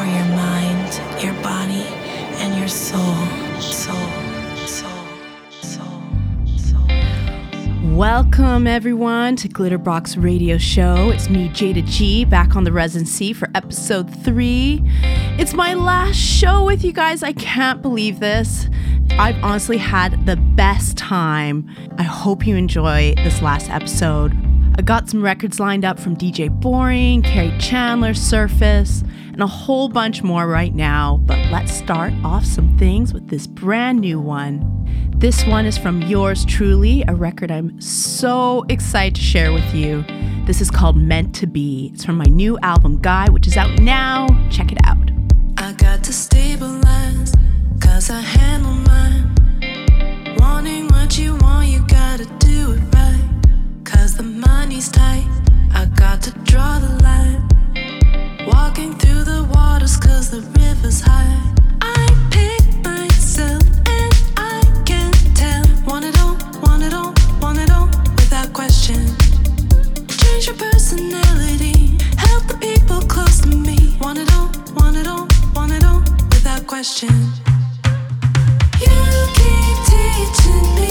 for your mind, your body, and your soul. Soul. Welcome, everyone, to Glitterbox Radio Show. It's me, Jayda G, back on the residency for episode three. It's my last show with you guys. I can't believe this. I've honestly had the best time. I hope you enjoy this last episode. I got some records lined up from DJ Boring, Kerri Chandler, Surface, and a whole bunch more right now. But let's start off some things with this brand new one. This one is from yours truly, a record I'm so excited to share with you. This is called Meant to Be. It's from my new album Guy, which is out now. Check it out. I got to stabilize, cause I handle mine. Wanting what you want, you gotta do it right. Cause the money's tight, I got to draw the line. Walking through the waters, cause the river's high. I pick myself and I can tell. Want it all, want it all, want it all, without question. Change your personality, help the people close to me. Want it all, want it all, want it all, without question. You keep teaching me,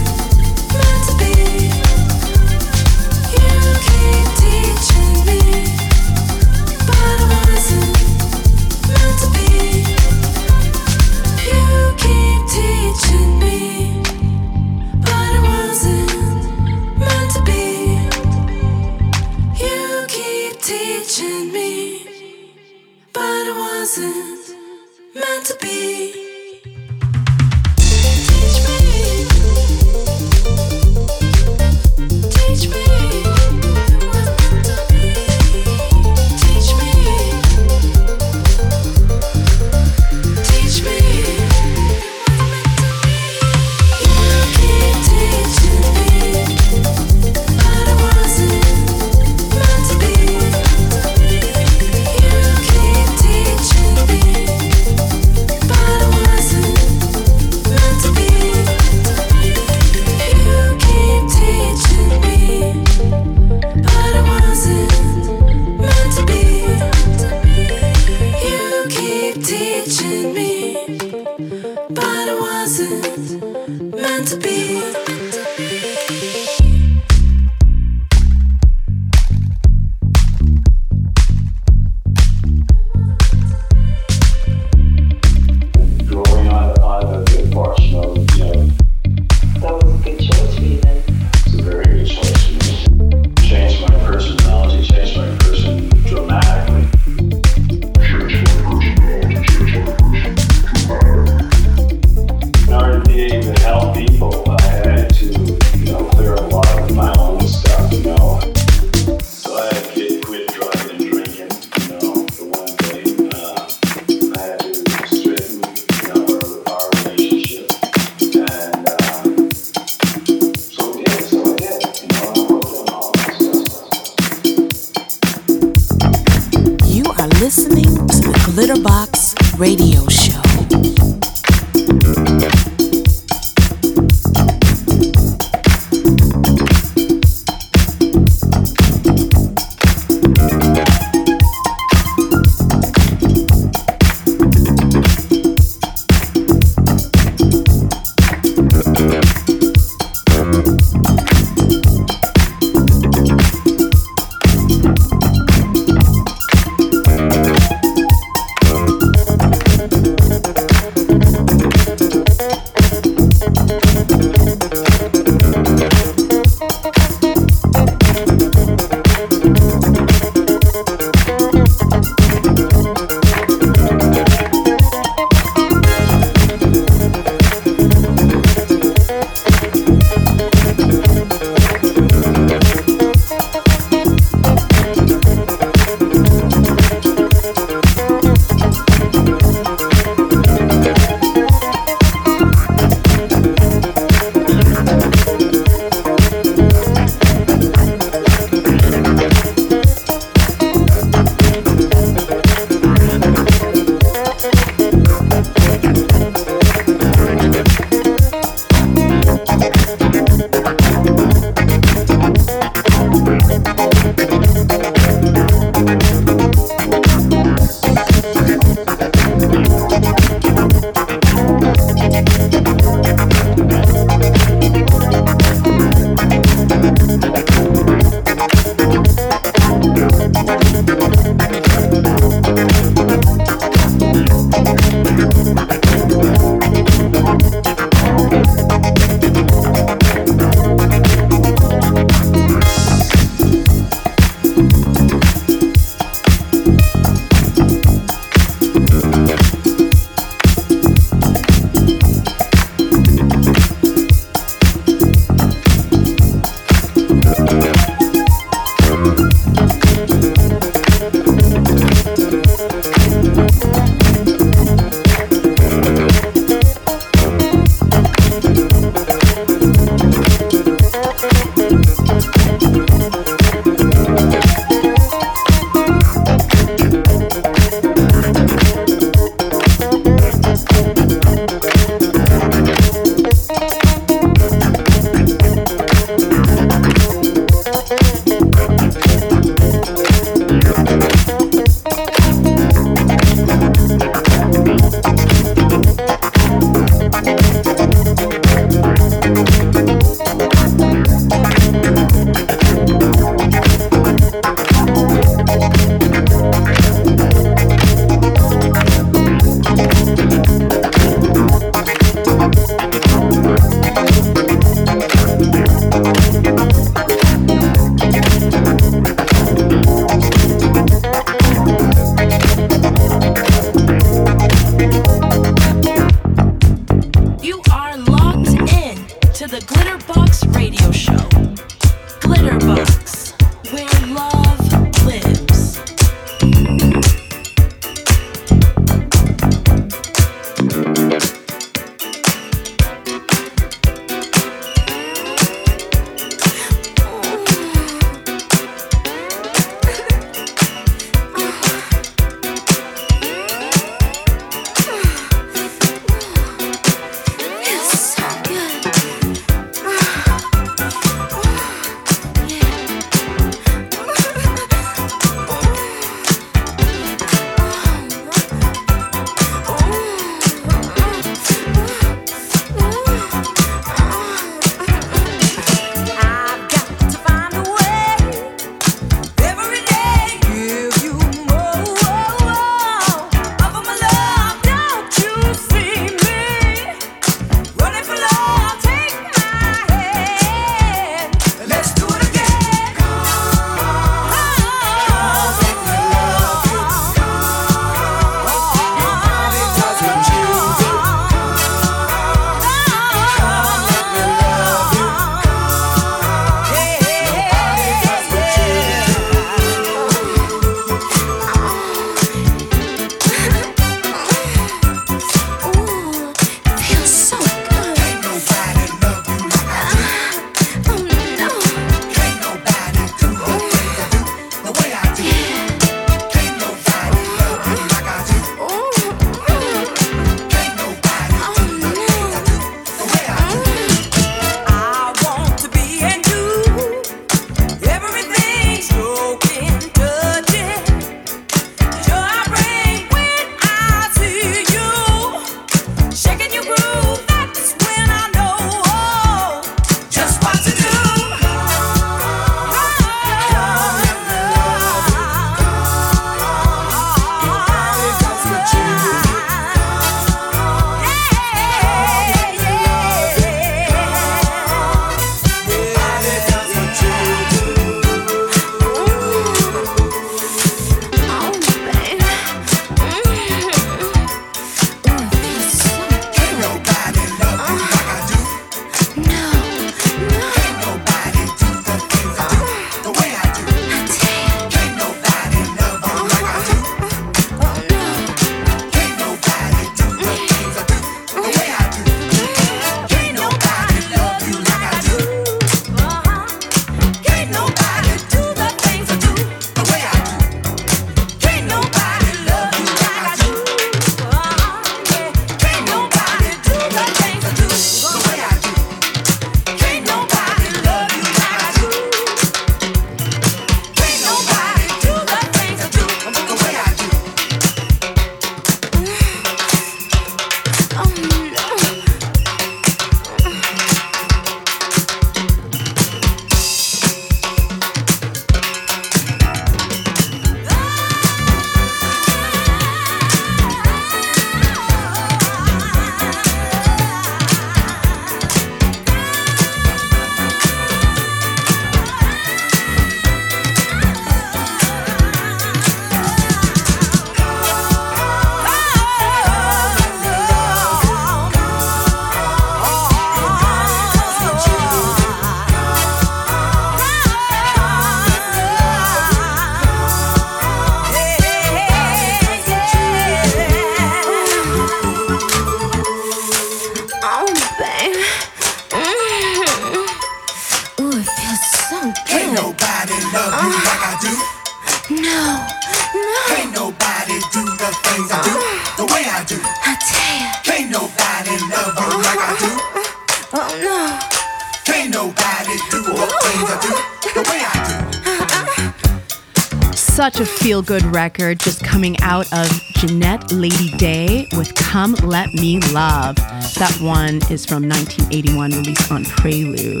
good record just coming out of Jeanette Lady Day with Come Let Me Love. That one is from 1981, released on Prelude.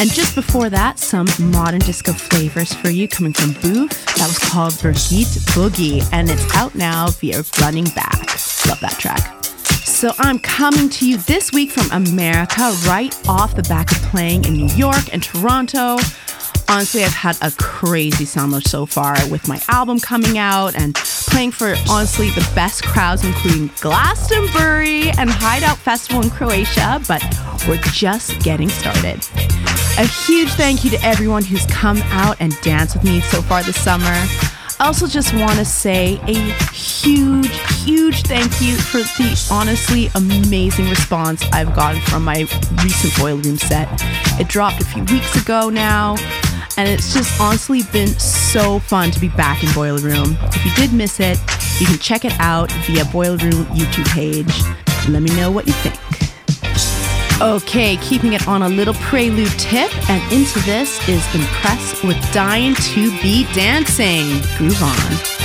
And just before that, some modern disco flavors for you coming from Boof. That was called Birgit Boogie, and it's out now via Running Back. Love that track. So I'm coming to you this week from America, right off the back of playing in New York and Toronto. Honestly, I've had a crazy summer so far with my album coming out and playing for honestly the best crowds, including Glastonbury and Hideout Festival in Croatia, but we're just getting started. A huge thank you to everyone who's come out and danced with me so far this summer. I also just want to say a huge, huge thank you for the honestly amazing response I've gotten from my recent Boiler Room set. It dropped a few weeks ago now, and it's just honestly been so fun to be back in Boiler Room. If you did miss it, you can check it out via Boiler Room YouTube page. Let me know what you think. Okay, keeping it on a little prelude tip, and into this is Empress with Dying to Be Dancing. Groove on.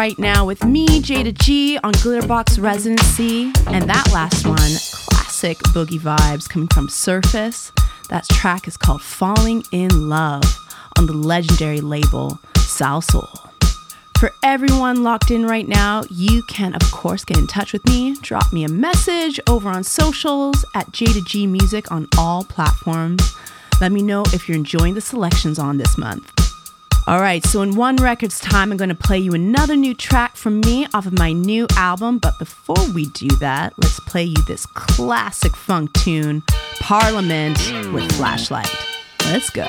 right now with me, Jayda G, on Glitterbox Residency. And that last one, classic boogie vibes coming from Surface. That track is called Falling in Love on the legendary label Salsoul. For everyone locked in right now, you can, of course, get in touch with me. Drop me a message over on socials at Jayda G Music on all platforms. Let me know if you're enjoying the selections on this month. All right, so in one record's time, I'm going to play you another new track from me off of my new album. But before we do that, let's play you this classic funk tune, Parliament with Flashlight. Let's go.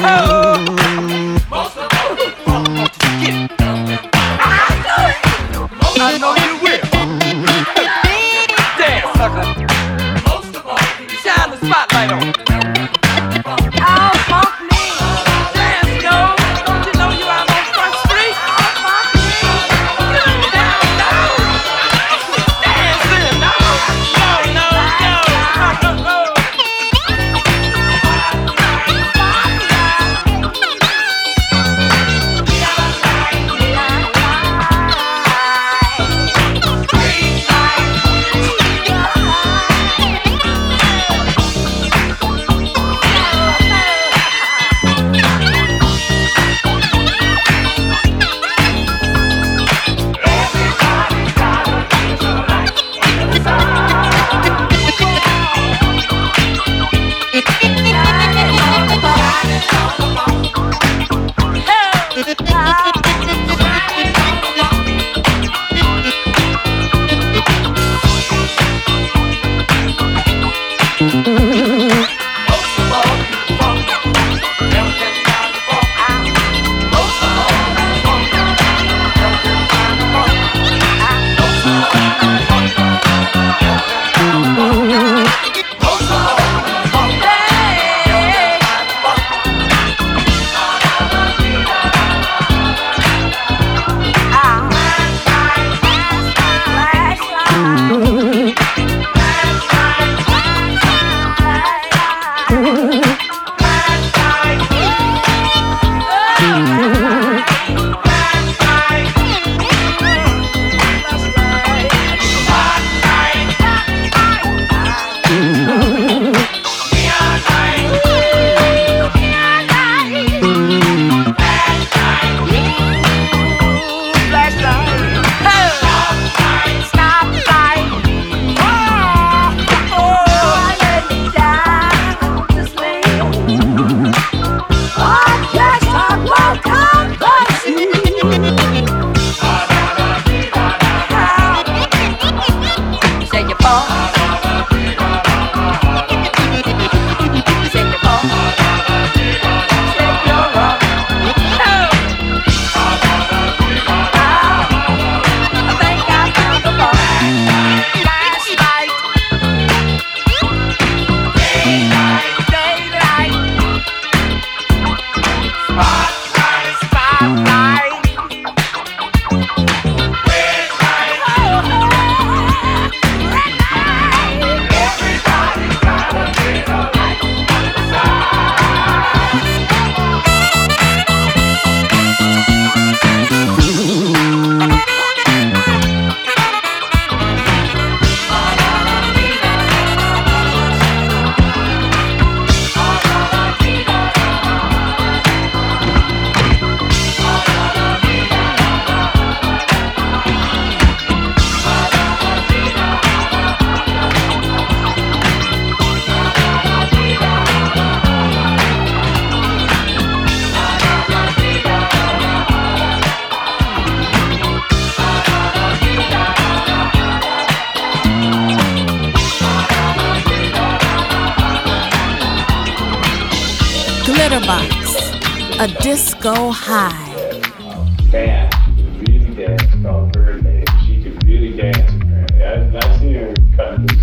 Oh. Box. A disco high. She really dance. She could really dance. Apparently, I, I've seen her cut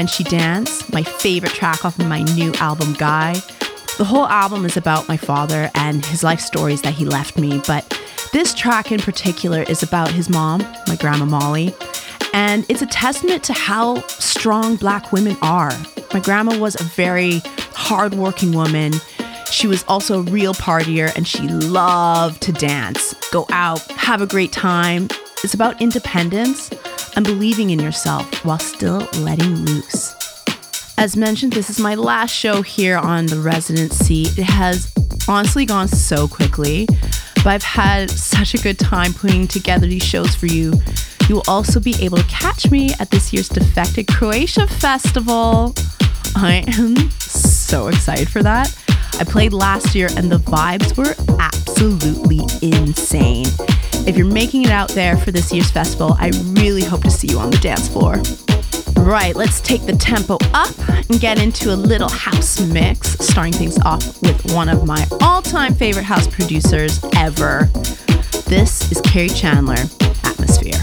When She Dance, my favorite track off of my new album, Guy. The whole album is about my father and his life stories that he left me, but this track in particular is about his mom, my grandma Molly, and it's a testament to how strong black women are. My grandma was a very hardworking woman. She was also a real partier and she loved to dance, go out, have a great time. It's about independence and believing in yourself while still letting loose. As mentioned, this is my last show here on the residency. It has honestly gone so quickly, but I've had such a good time putting together these shows for you. You will also be able to catch me at this year's Defected Croatia Festival. I am so excited for that. I played last year and the vibes were absolutely insane. If you're making it out there for this year's festival, I really hope to see you on the dance floor. Right, let's take the tempo up and get into a little house mix, starting things off with one of my all time favorite house producers ever. This is Kerri Chandler, Atmosphere.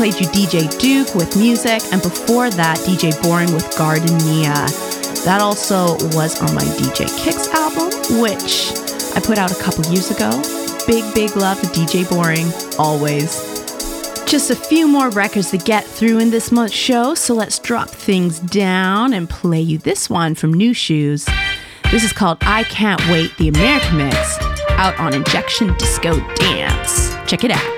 Played you DJ Duke with music, and before that, DJ Boring with Gardenia. That also was on my DJ Kicks album, which I put out a couple years ago. Big, big love to DJ Boring, always. Just a few more records to get through in this month's show, so let's drop things down and play you this one from Nu Shooz. This is called I Can't Wait, the American Mix, out on Injection Disco Dance. Check it out.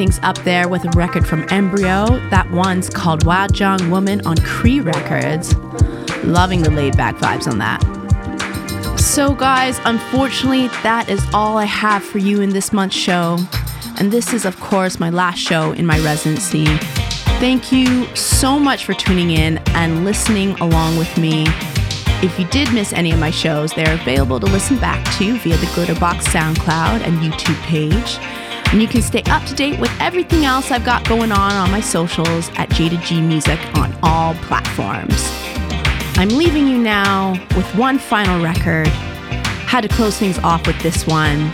Things up there with a record from Embryo. That one's called Wajang Woman on Cree Records. Loving the laid back vibes on that. So, guys, unfortunately, that is all I have for you in this month's show. And this is, of course, my last show in my residency. Thank you so much for tuning in and listening along with me. If you did miss any of my shows, they're available to listen back to via the Glitterbox SoundCloud and YouTube page. And you can stay up to date with everything else I've got going on on my socials at Jayda G Music on all platforms. I'm leaving you now with one final record. Had to close things off with this one.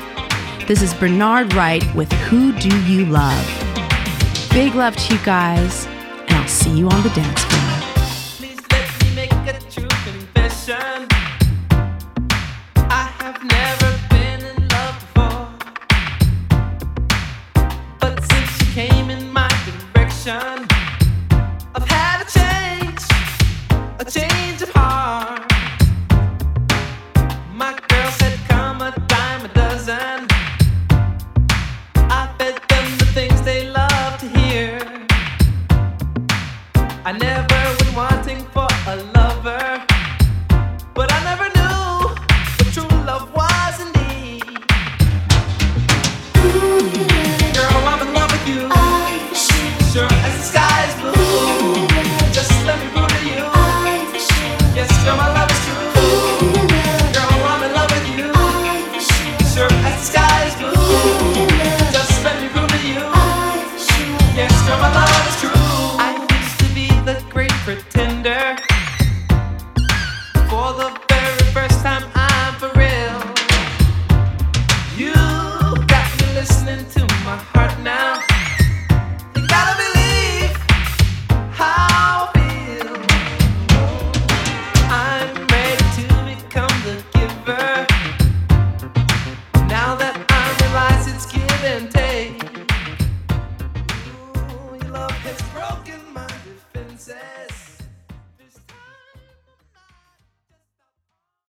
This is Bernard Wright with Who Do You Love? Big love to you guys, and I'll see you on the dance floor. a change